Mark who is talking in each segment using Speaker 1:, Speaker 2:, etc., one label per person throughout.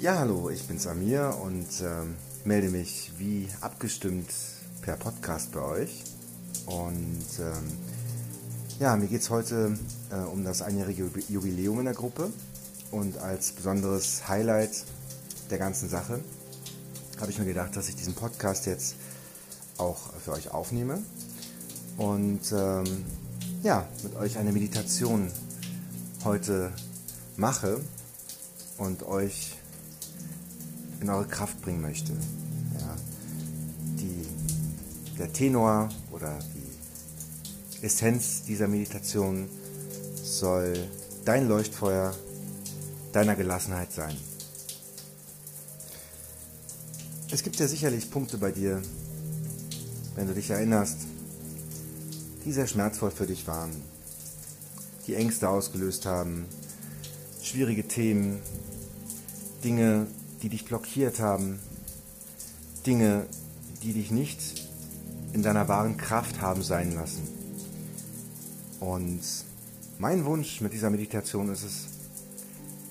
Speaker 1: Ja, hallo, ich bin Samir und ähm, melde mich wie abgestimmt per Podcast bei euch. Und ähm, ja, mir geht es heute äh, um das einjährige Jubiläum in der Gruppe. Und als besonderes Highlight der ganzen Sache habe ich mir gedacht, dass ich diesen Podcast jetzt auch für euch aufnehme und ähm, ja, mit euch eine Meditation heute mache und euch in eure Kraft bringen möchte. Ja, die, der Tenor oder die Essenz dieser Meditation soll dein Leuchtfeuer deiner Gelassenheit sein. Es gibt ja sicherlich Punkte bei dir, wenn du dich erinnerst, die sehr schmerzvoll für dich waren, die Ängste ausgelöst haben, schwierige Themen, Dinge, die dich blockiert haben, Dinge, die dich nicht in deiner wahren Kraft haben sein lassen. Und mein Wunsch mit dieser Meditation ist es,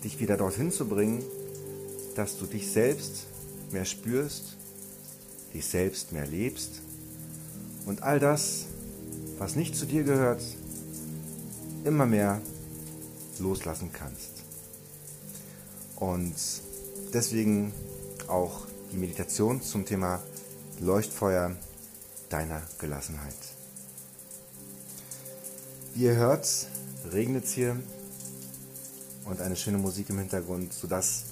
Speaker 1: dich wieder dorthin zu bringen, dass du dich selbst mehr spürst, dich selbst mehr lebst und all das, was nicht zu dir gehört, immer mehr loslassen kannst. Und deswegen auch die Meditation zum Thema Leuchtfeuer deiner Gelassenheit. Wie ihr hört, regnet es hier und eine schöne Musik im Hintergrund, sodass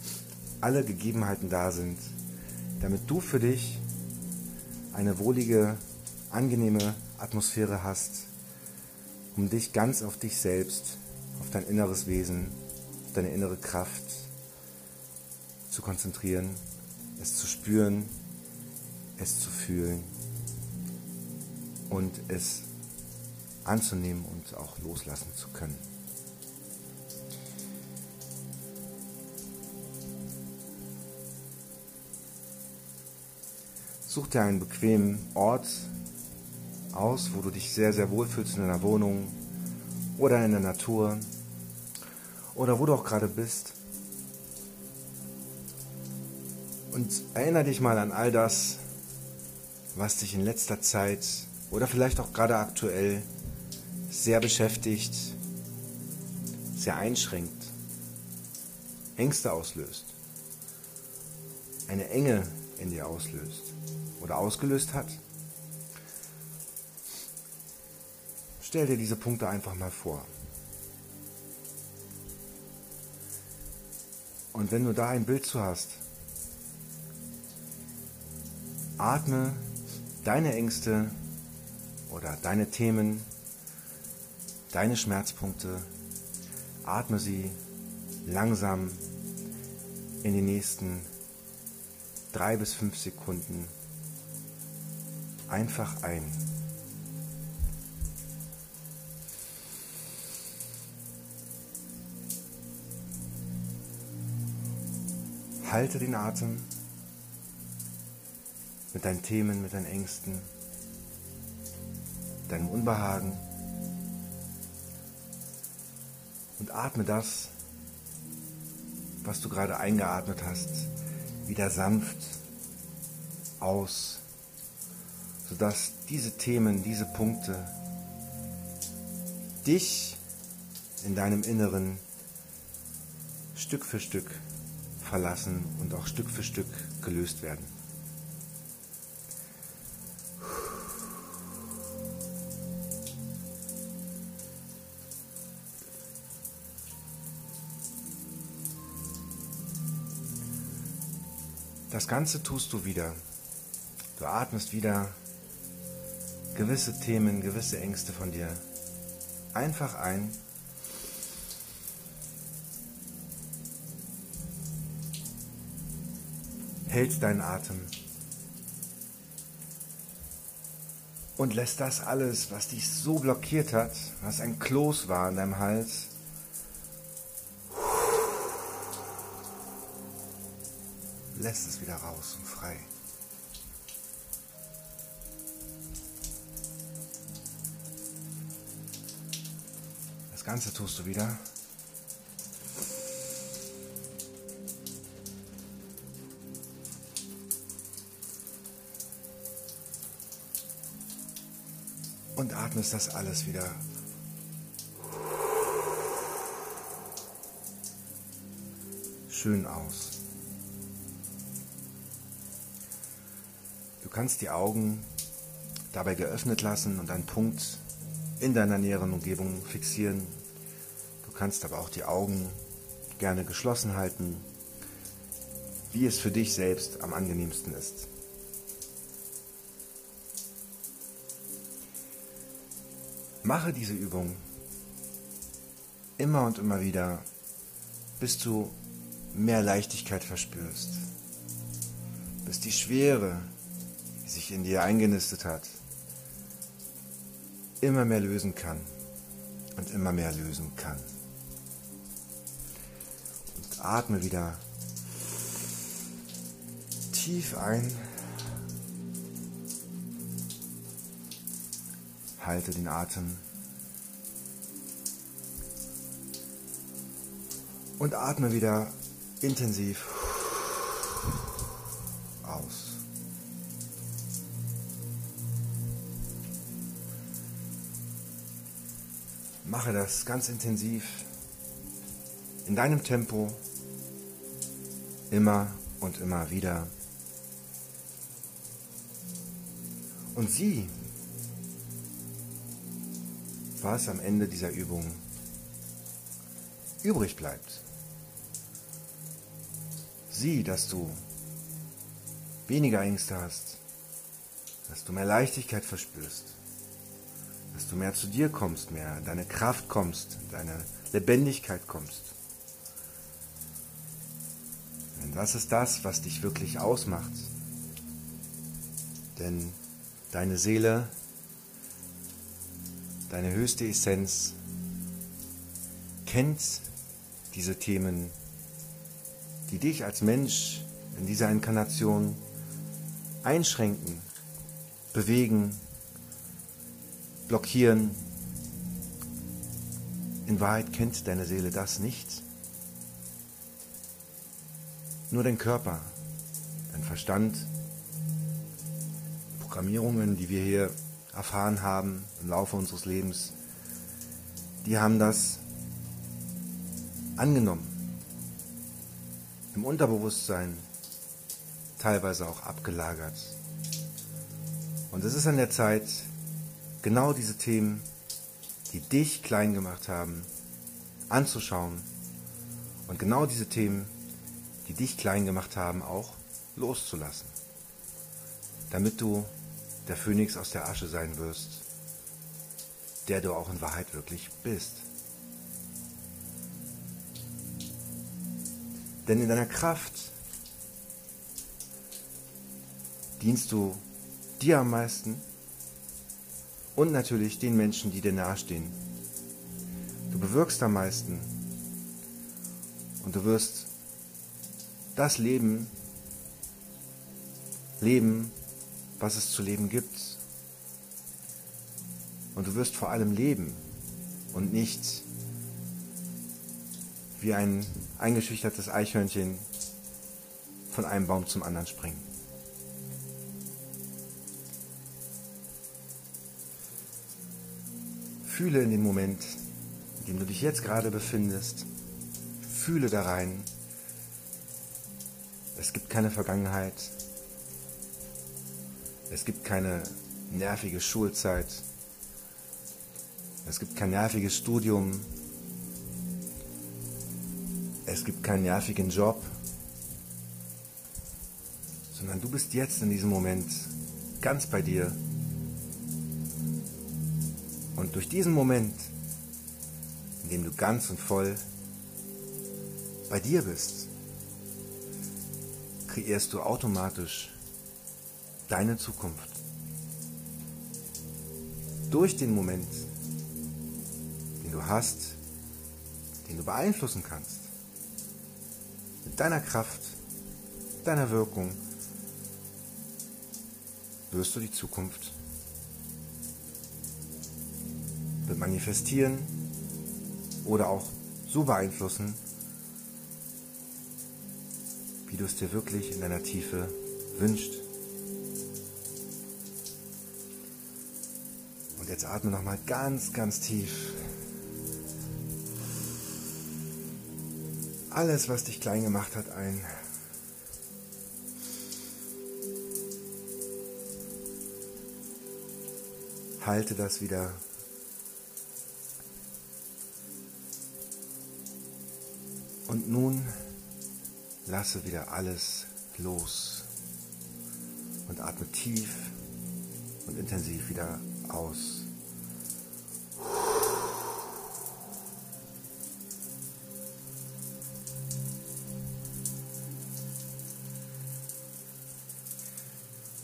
Speaker 1: alle Gegebenheiten da sind, damit du für dich eine wohlige, angenehme Atmosphäre hast, um dich ganz auf dich selbst, auf dein inneres Wesen, auf deine innere Kraft zu konzentrieren, es zu spüren, es zu fühlen und es anzunehmen und auch loslassen zu können. Such dir einen bequemen Ort aus, wo du dich sehr, sehr wohl fühlst in deiner Wohnung oder in der Natur oder wo du auch gerade bist. Und erinnere dich mal an all das, was dich in letzter Zeit oder vielleicht auch gerade aktuell sehr beschäftigt, sehr einschränkt, Ängste auslöst, eine Enge in dir auslöst oder ausgelöst hat. Stell dir diese Punkte einfach mal vor. Und wenn du da ein Bild zu hast, atme deine Ängste oder deine Themen, deine Schmerzpunkte, atme sie langsam in die nächsten drei bis fünf Sekunden einfach ein. Halte den Atem mit deinen Themen, mit deinen Ängsten, deinem Unbehagen und atme das, was du gerade eingeatmet hast, wieder sanft aus, sodass diese Themen, diese Punkte dich in deinem Inneren Stück für Stück verlassen und auch Stück für Stück gelöst werden. Das Ganze tust du wieder. Du atmest wieder gewisse Themen, gewisse Ängste von dir einfach ein. Hältst deinen Atem und lässt das alles, was dich so blockiert hat, was ein Kloß war in deinem Hals, lässt es wieder raus und frei. Das Ganze tust du wieder. Und atmest das alles wieder schön aus. Kannst die Augen dabei geöffnet lassen und einen Punkt in deiner näheren Umgebung fixieren. Du kannst aber auch die Augen gerne geschlossen halten, wie es für dich selbst am angenehmsten ist. Mache diese Übung immer und immer wieder, bis du mehr Leichtigkeit verspürst, bis die Schwere, die sich in dir eingenistet hat, immer mehr lösen kann und immer mehr lösen kann. Und atme wieder tief ein. Halte den Atem. Und atme wieder intensiv Mache das ganz intensiv in deinem Tempo immer und immer wieder. Und sieh, was am Ende dieser Übung übrig bleibt. Sieh, dass du weniger Ängste hast, dass du mehr Leichtigkeit verspürst, du mehr zu dir kommst, mehr in deine Kraft kommst, in deine Lebendigkeit kommst. Denn das ist das, was dich wirklich ausmacht. Denn deine Seele, deine höchste Essenz kennt diese Themen die dich als Mensch in dieser Inkarnation einschränken, bewegen, blockieren. In Wahrheit kennt deine Seele das nicht. Nur dein Körper, dein Verstand, Programmierungen, die wir hier erfahren haben im Laufe unseres Lebens, die haben das angenommen im Unterbewusstsein teilweise auch abgelagert. Und es ist an der Zeit, genau diese Themen, die dich klein gemacht haben, anzuschauen und genau diese Themen, die dich klein gemacht haben, auch loszulassen, damit du der Phönix aus der Asche sein wirst, der du auch in Wahrheit wirklich bist. Denn in deiner Kraft dienst du dir am meisten und natürlich den Menschen, die dir nahestehen. Du bewirkst am meisten und du wirst das Leben leben, was es zu leben gibt. Und du wirst vor allem leben und nicht wie ein eingeschüchtertes Eichhörnchen von einem Baum zum anderen springen. Fühle in dem Moment, in dem du dich jetzt gerade befindest, fühle da rein. Es gibt keine Vergangenheit. Es gibt keine nervige Schulzeit. Es gibt kein nerviges Studium. Es gibt keinen nervigen Job, sondern du bist jetzt in diesem Moment ganz bei dir. Und durch diesen Moment, in dem du ganz und voll bei dir bist, kreierst du automatisch deine Zukunft. Durch den Moment, den du hast, den du beeinflussen kannst mit deiner Kraft, deiner Wirkung wirst du die Zukunft manifestieren oder auch so beeinflussen, wie du es dir wirklich in deiner Tiefe wünschst. Und jetzt atme nochmal ganz, ganz tief. Alles, was dich klein gemacht hat, ein. Halte das wieder. Und nun lasse wieder alles los und atme tief und intensiv wieder aus.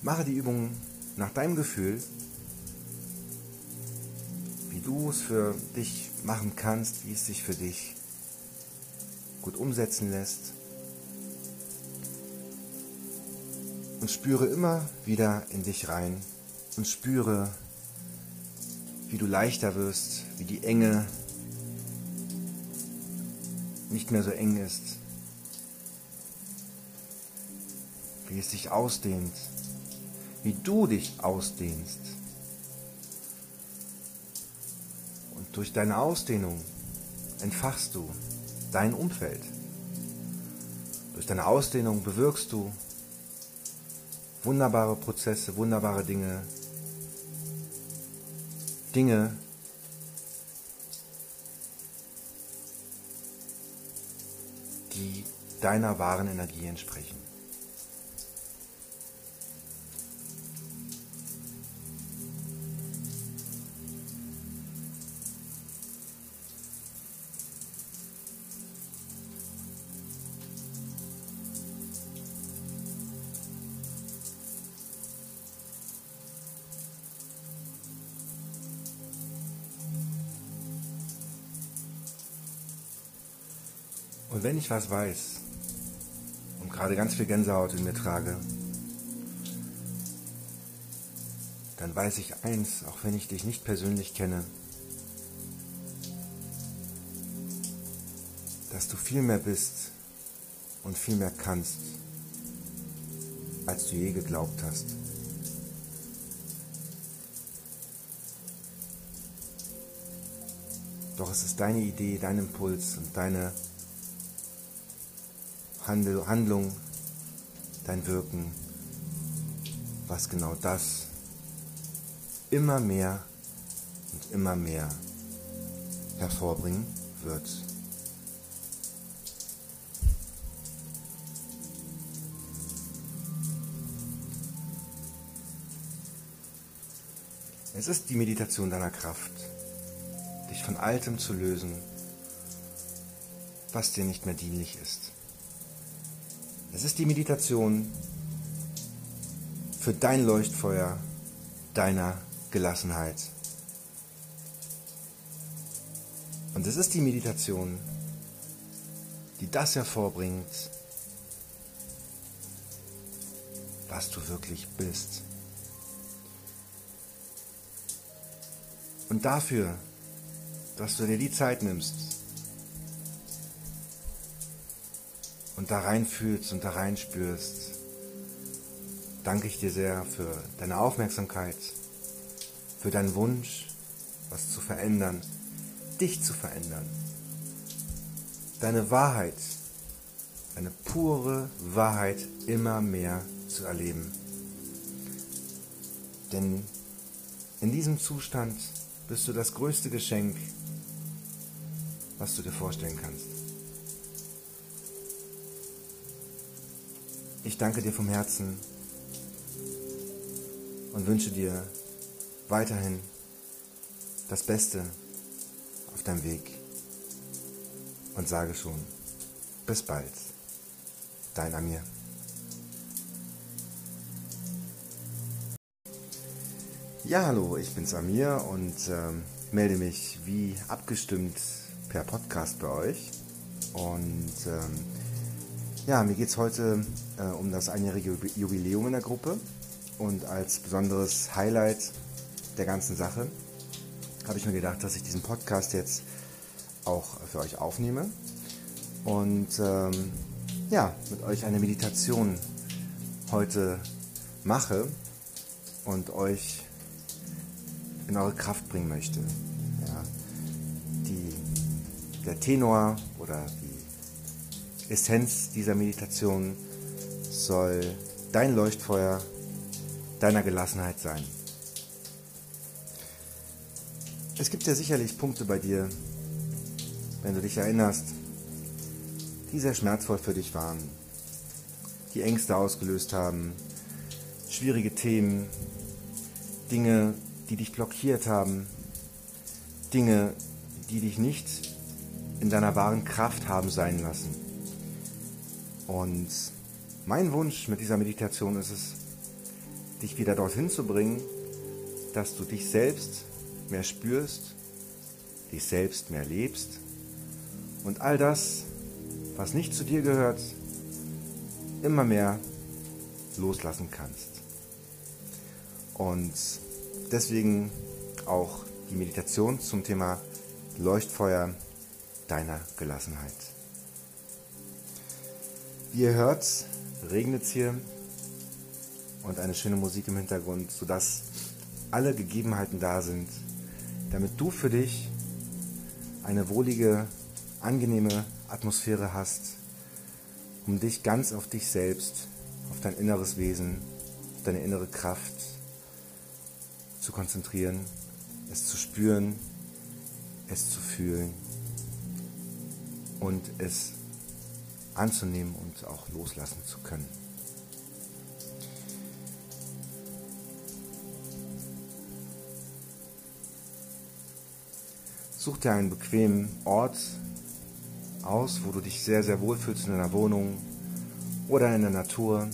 Speaker 1: Mache die Übung nach deinem Gefühl, wie du es für dich machen kannst, wie es sich für dich gut umsetzen lässt. Und spüre immer wieder in dich rein und spüre, wie du leichter wirst, wie die Enge nicht mehr so eng ist, wie es sich ausdehnt, wie du dich ausdehnst. Und durch deine Ausdehnung entfachst du dein Umfeld. Durch deine Ausdehnung bewirkst du wunderbare Prozesse, wunderbare Dinge, Dinge, die deiner wahren Energie entsprechen. Und wenn ich was weiß und gerade ganz viel Gänsehaut in mir trage, dann weiß ich eins, auch wenn ich dich nicht persönlich kenne, dass du viel mehr bist und viel mehr kannst, als du je geglaubt hast. Doch es ist deine Idee, dein Impuls und deine Handlung, dein Wirken, was genau das immer mehr und immer mehr hervorbringen wird. Es ist die Meditation deiner Kraft, dich von Altem zu lösen, was dir nicht mehr dienlich ist. Es ist die Meditation für dein Leuchtfeuer deiner Gelassenheit. Und es ist die Meditation, die das hervorbringt, was du wirklich bist. Und dafür, dass du dir die Zeit nimmst, und da reinfühlst und da reinspürst, danke ich dir sehr für deine Aufmerksamkeit, für deinen Wunsch, was zu verändern, dich zu verändern, deine Wahrheit, deine pure Wahrheit immer mehr zu erleben. Denn in diesem Zustand bist du das größte Geschenk, was du dir vorstellen kannst. Ich danke dir vom Herzen und wünsche dir weiterhin das Beste auf deinem Weg und sage schon, bis bald, dein Amir. Ja, hallo, ich bin's Amir und ähm, melde mich wie abgestimmt per Podcast bei euch. Und ähm, ja, mir geht es heute äh, um das einjährige Jubiläum in der Gruppe und als besonderes Highlight der ganzen Sache habe ich mir gedacht, dass ich diesen Podcast jetzt auch für euch aufnehme und ähm, ja, mit euch eine Meditation heute mache und euch in eure Kraft bringen möchte. Ja. Die, der Tenor oder Essenz dieser Meditation soll dein Leuchtfeuer deiner Gelassenheit sein. Es gibt ja sicherlich Punkte bei dir, wenn du dich erinnerst, die sehr schmerzvoll für dich waren, die Ängste ausgelöst haben, schwierige Themen, Dinge, die dich blockiert haben, Dinge, die dich nicht in deiner wahren Kraft haben sein lassen. Und mein Wunsch mit dieser Meditation ist es, dich wieder dorthin zu bringen, dass du dich selbst mehr spürst, dich selbst mehr lebst und all das, was nicht zu dir gehört, immer mehr loslassen kannst. Und deswegen auch die Meditation zum Thema Leuchtfeuer deiner Gelassenheit. Wie ihr hört, regnet es hier und eine schöne Musik im Hintergrund, sodass alle Gegebenheiten da sind, damit du für dich eine wohlige, angenehme Atmosphäre hast, um dich ganz auf dich selbst, auf dein inneres Wesen, auf deine innere Kraft zu konzentrieren, es zu spüren, es zu fühlen und es anzunehmen und auch loslassen zu können. Such dir einen bequemen Ort aus, wo du dich sehr, sehr wohl fühlst in deiner Wohnung oder in der Natur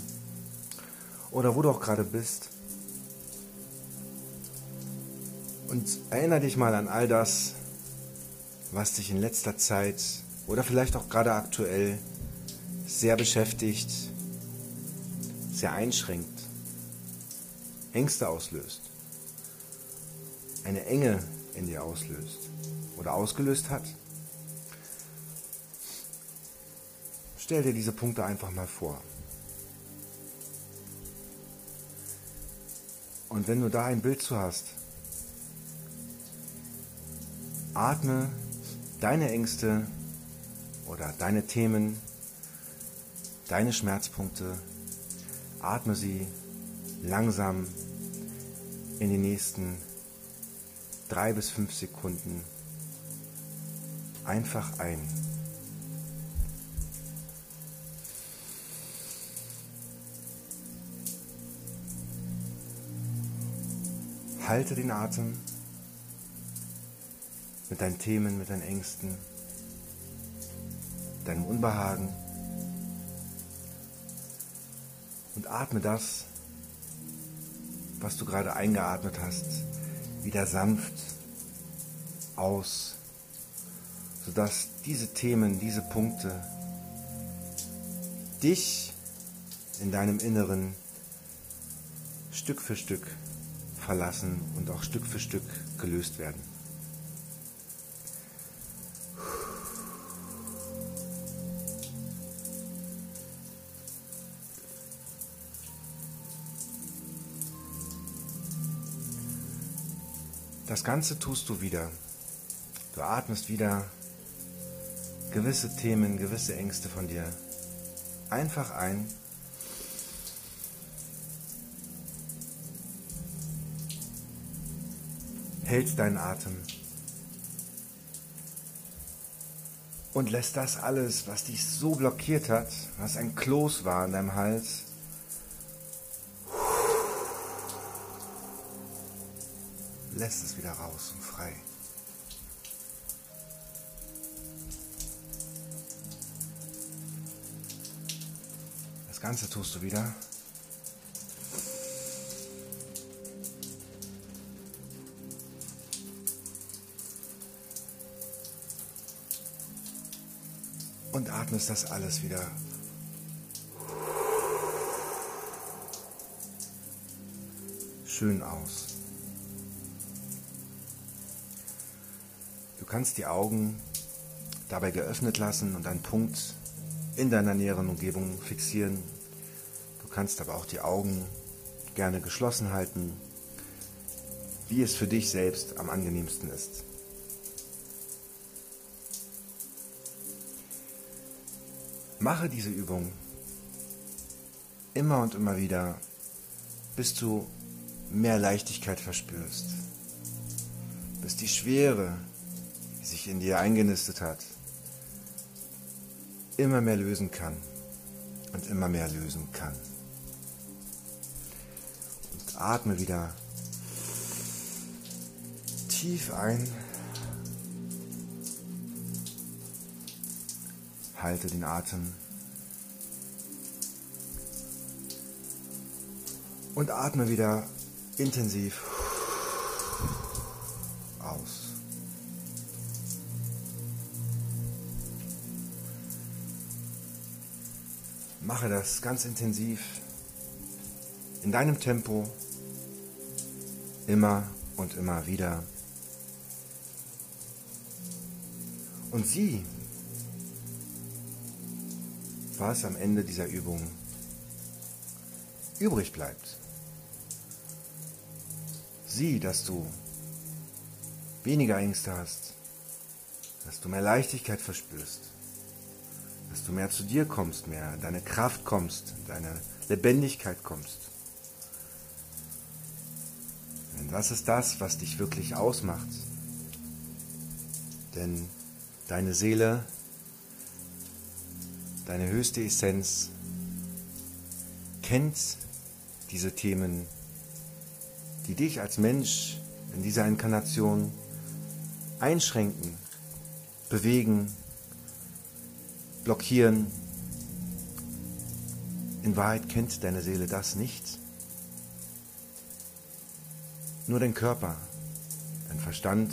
Speaker 1: oder wo du auch gerade bist. Und erinnere dich mal an all das, was dich in letzter Zeit oder vielleicht auch gerade aktuell sehr beschäftigt, sehr einschränkt, Ängste auslöst, eine Enge in dir auslöst oder ausgelöst hat. Stell dir diese Punkte einfach mal vor. Und wenn du da ein Bild zu hast, atme deine Ängste oder deine Themen, deine Schmerzpunkte, atme sie langsam in die nächsten drei bis fünf Sekunden einfach ein. Halte den Atem mit deinen Themen, mit deinen Ängsten, deinem Unbehagen und atme das, was du gerade eingeatmet hast, wieder sanft aus sodass diese Themen, diese Punkte dich in deinem Inneren Stück für Stück verlassen und auch Stück für Stück gelöst werden. Das Ganze tust du wieder. Du atmest wieder gewisse Themen, gewisse Ängste von dir einfach ein. Hältst deinen Atem und lässt das alles, was dich so blockiert hat, was ein Kloß war in deinem Hals, lässt es wieder raus und frei. Das Ganze tust du wieder. Und atmest das alles wieder schön aus. Kannst die Augen dabei geöffnet lassen und einen Punkt in deiner näheren Umgebung fixieren. Du kannst aber auch die Augen gerne geschlossen halten. wie es für dich selbst am angenehmsten ist. Mache diese Übung immer und immer wieder, bis du mehr Leichtigkeit verspürst, bis die Schwere, sich in dir eingenistet hat, immer mehr lösen kann und immer mehr lösen kann. Und atme wieder tief ein. Halte den Atem. Und atme wieder intensiv Mache das ganz intensiv in deinem Tempo, immer und immer wieder. Und sieh, was am Ende dieser Übung übrig bleibt. Sieh, dass du weniger Ängste hast, dass du mehr Leichtigkeit verspürst, dass du mehr zu dir kommst, mehr deine Kraft kommst, deine Lebendigkeit kommst. Denn das ist das, was dich wirklich ausmacht. Denn deine Seele, deine höchste Essenz kennt diese Themen, die dich als Mensch in dieser Inkarnation einschränken, bewegen, blockieren. In Wahrheit kennt deine Seele das nicht. Nur dein Körper, dein Verstand,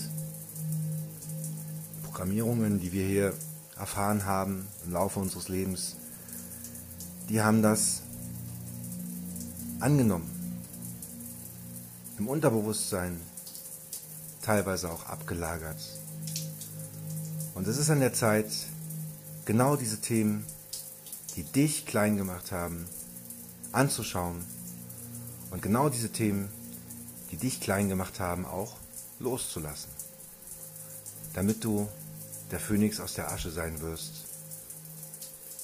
Speaker 1: Programmierungen, die wir hier erfahren haben im Laufe unseres Lebens, die haben das angenommen. Im Unterbewusstsein teilweise auch abgelagert. Und es ist an der Zeit, genau diese Themen, die dich klein gemacht haben, anzuschauen und genau diese Themen, die dich klein gemacht haben, auch loszulassen, damit du der Phönix aus der Asche sein wirst,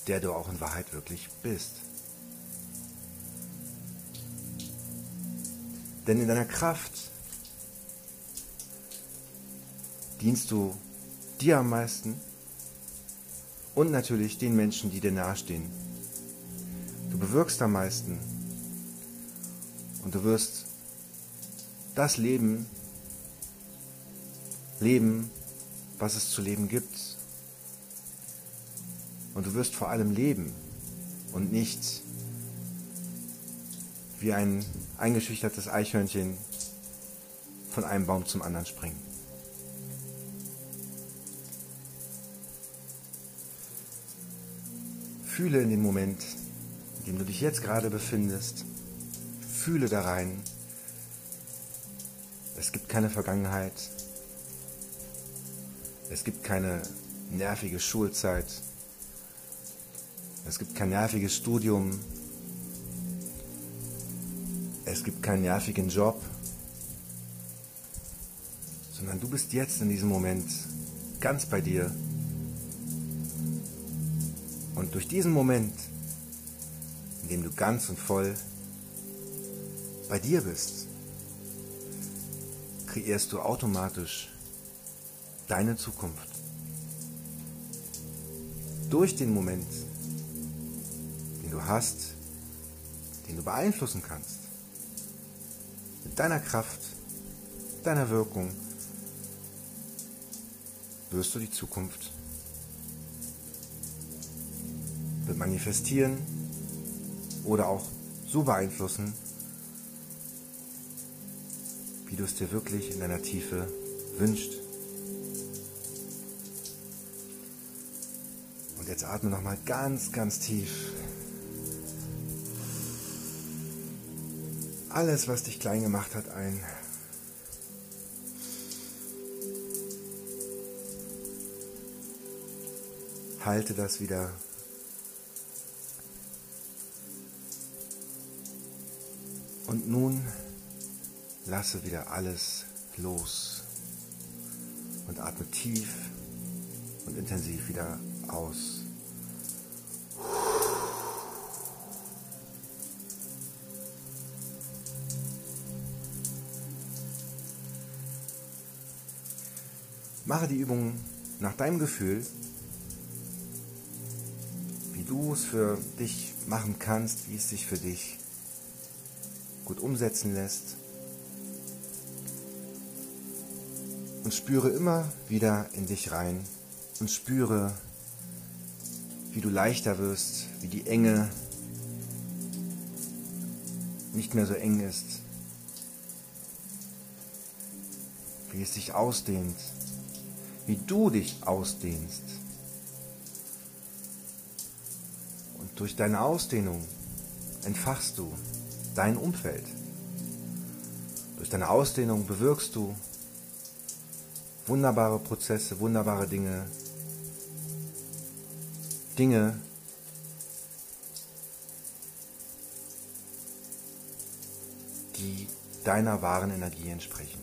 Speaker 1: der du auch in Wahrheit wirklich bist. Denn in deiner Kraft dienst du dir am meisten und natürlich den Menschen, die dir nahestehen. Du bewirkst am meisten und du wirst das Leben leben, was es zu leben gibt. Und du wirst vor allem leben und nicht wie ein eingeschüchtertes Eichhörnchen von einem Baum zum anderen springen. Fühle in dem Moment, in dem du dich jetzt gerade befindest, fühle da rein. Es gibt keine Vergangenheit. Es gibt keine nervige Schulzeit. Es gibt kein nerviges Studium. Es gibt keinen nervigen Job, sondern du bist jetzt in diesem Moment ganz bei dir. Und durch diesen Moment, in dem du ganz und voll bei dir bist, kreierst du automatisch deine Zukunft. Durch den Moment, den du hast, den du beeinflussen kannst mit deiner Kraft, deiner Wirkung wirst du die Zukunft manifestieren oder auch so beeinflussen, wie du es dir wirklich in deiner Tiefe wünschst. Und jetzt atme nochmal ganz, ganz tief alles, was dich klein gemacht hat, ein. Halte das wieder. Und nun lasse wieder alles los und atme tief und intensiv wieder aus. Mache die Übung nach deinem Gefühl, wie du es für dich machen kannst, wie es sich für dich gut umsetzen lässt. Und spüre immer wieder in dich rein und spüre, wie du leichter wirst, wie die Enge nicht mehr so eng ist, wie es sich ausdehnt, wie du dich ausdehnst. Und durch deine Ausdehnung entfachst du dein Umfeld. Durch deine Ausdehnung bewirkst du wunderbare Prozesse, wunderbare Dinge, Dinge, die deiner wahren Energie entsprechen.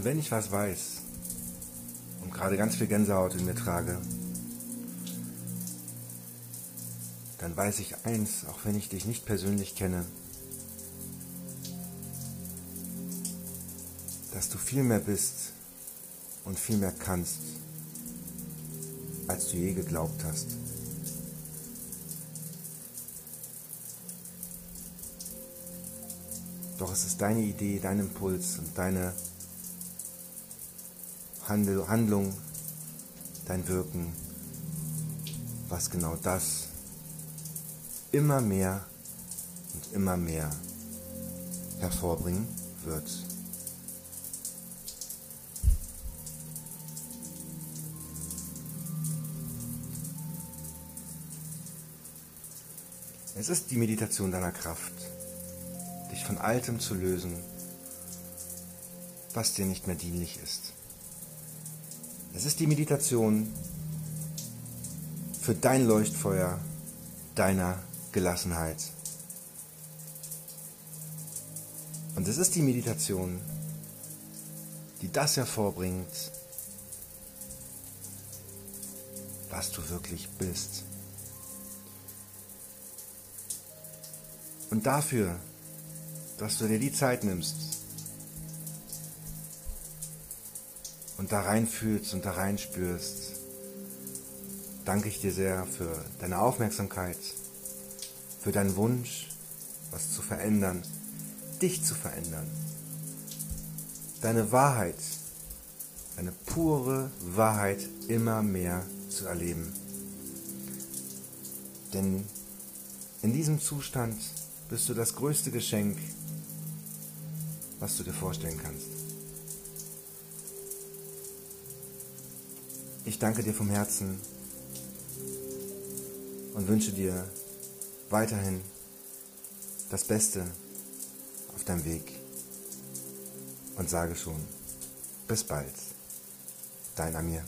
Speaker 1: Und wenn ich was weiß und gerade ganz viel Gänsehaut in mir trage, dann weiß ich eins, auch wenn ich dich nicht persönlich kenne, dass du viel mehr bist und viel mehr kannst, als du je geglaubt hast. Doch es ist deine Idee, dein Impuls und deine Handlung, dein Wirken, was genau das immer mehr und immer mehr hervorbringen wird. Es ist die Meditation deiner Kraft, dich von Altem zu lösen, was dir nicht mehr dienlich ist. Es ist die Meditation für dein Leuchtfeuer deiner Gelassenheit. Und es ist die Meditation, die das hervorbringt, was du wirklich bist. Und dafür, dass du dir die Zeit nimmst, und da reinfühlst und da reinspürst, danke ich dir sehr für deine Aufmerksamkeit, für deinen Wunsch, was zu verändern, dich zu verändern, deine Wahrheit, deine pure Wahrheit immer mehr zu erleben. Denn in diesem Zustand bist du das größte Geschenk, was du dir vorstellen kannst. Ich danke dir vom Herzen und wünsche dir weiterhin das Beste auf deinem Weg und sage schon, bis bald, dein Amir.